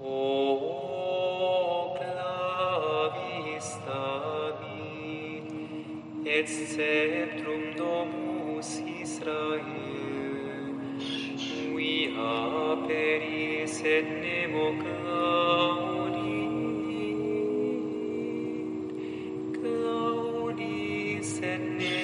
O clavis David, et sceptrum Domus Israel, qui aperis et nemo claudi, claudis et nemo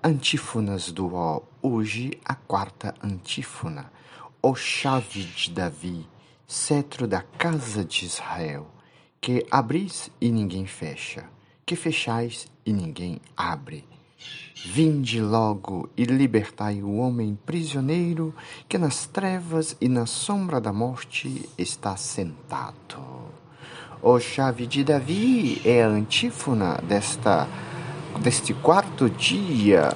Antífonas do Ó, hoje a quarta antífona. Ó chave de Davi, cetro da casa de Israel, que abris e ninguém fecha, que fechais e ninguém abre. Vinde logo e libertai o homem prisioneiro que nas trevas e na sombra da morte está sentado. O chave de Davi é a antífona desta, deste quarto dia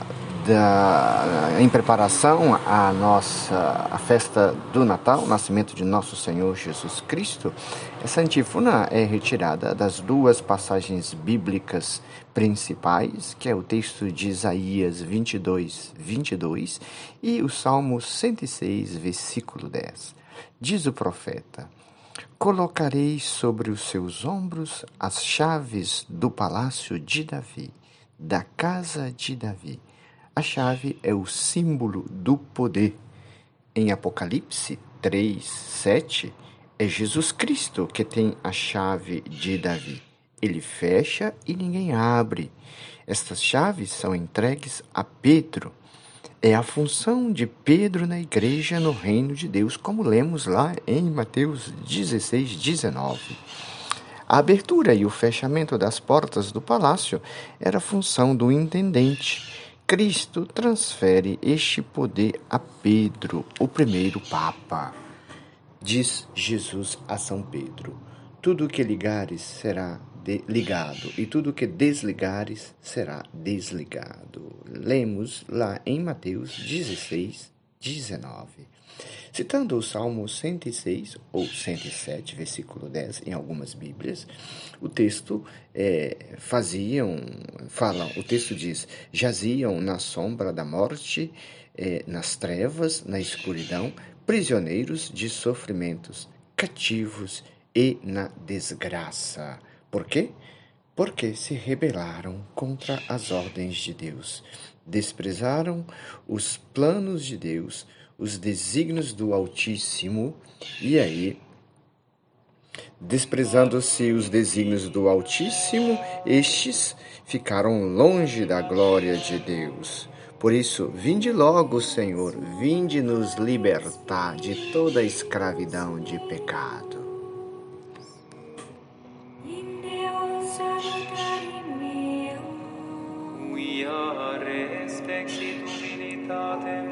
da, em preparação à nossa à festa do Natal, o nascimento de nosso Senhor Jesus Cristo. Essa antífona é retirada das duas passagens bíblicas principais, que é o texto de Isaías 22, 22 e o Salmo 106, versículo 10. Diz o profeta: Colocarei sobre os seus ombros as chaves do palácio de Davi, da casa de Davi. A chave é o símbolo do poder. Em Apocalipse 3, 7, é Jesus Cristo que tem a chave de Davi. Ele fecha e ninguém abre. Estas chaves são entregues a Pedro. É a função de Pedro na igreja no reino de Deus, como lemos lá em Mateus 16, 19. A abertura e o fechamento das portas do palácio era função do intendente. Cristo transfere este poder a Pedro, o primeiro Papa. Diz Jesus a São Pedro: Tudo que ligares será ligado, e tudo que desligares será desligado. Lemos lá em Mateus 16, 19. Citando o Salmo 106 ou 107, versículo 10, em algumas Bíblias, o texto é, faziam, falam, o texto diz, jaziam na sombra da morte, é, nas trevas, na escuridão, prisioneiros de sofrimentos, cativos e na desgraça. Por quê? Porque se rebelaram contra as ordens de Deus, desprezaram os planos de Deus, os desígnios do Altíssimo, e aí, desprezando-se os desígnios do Altíssimo, estes ficaram longe da glória de Deus. Por isso, vinde logo, Senhor, vinde nos libertar de toda a escravidão de pecado. Quia respexit humilitatem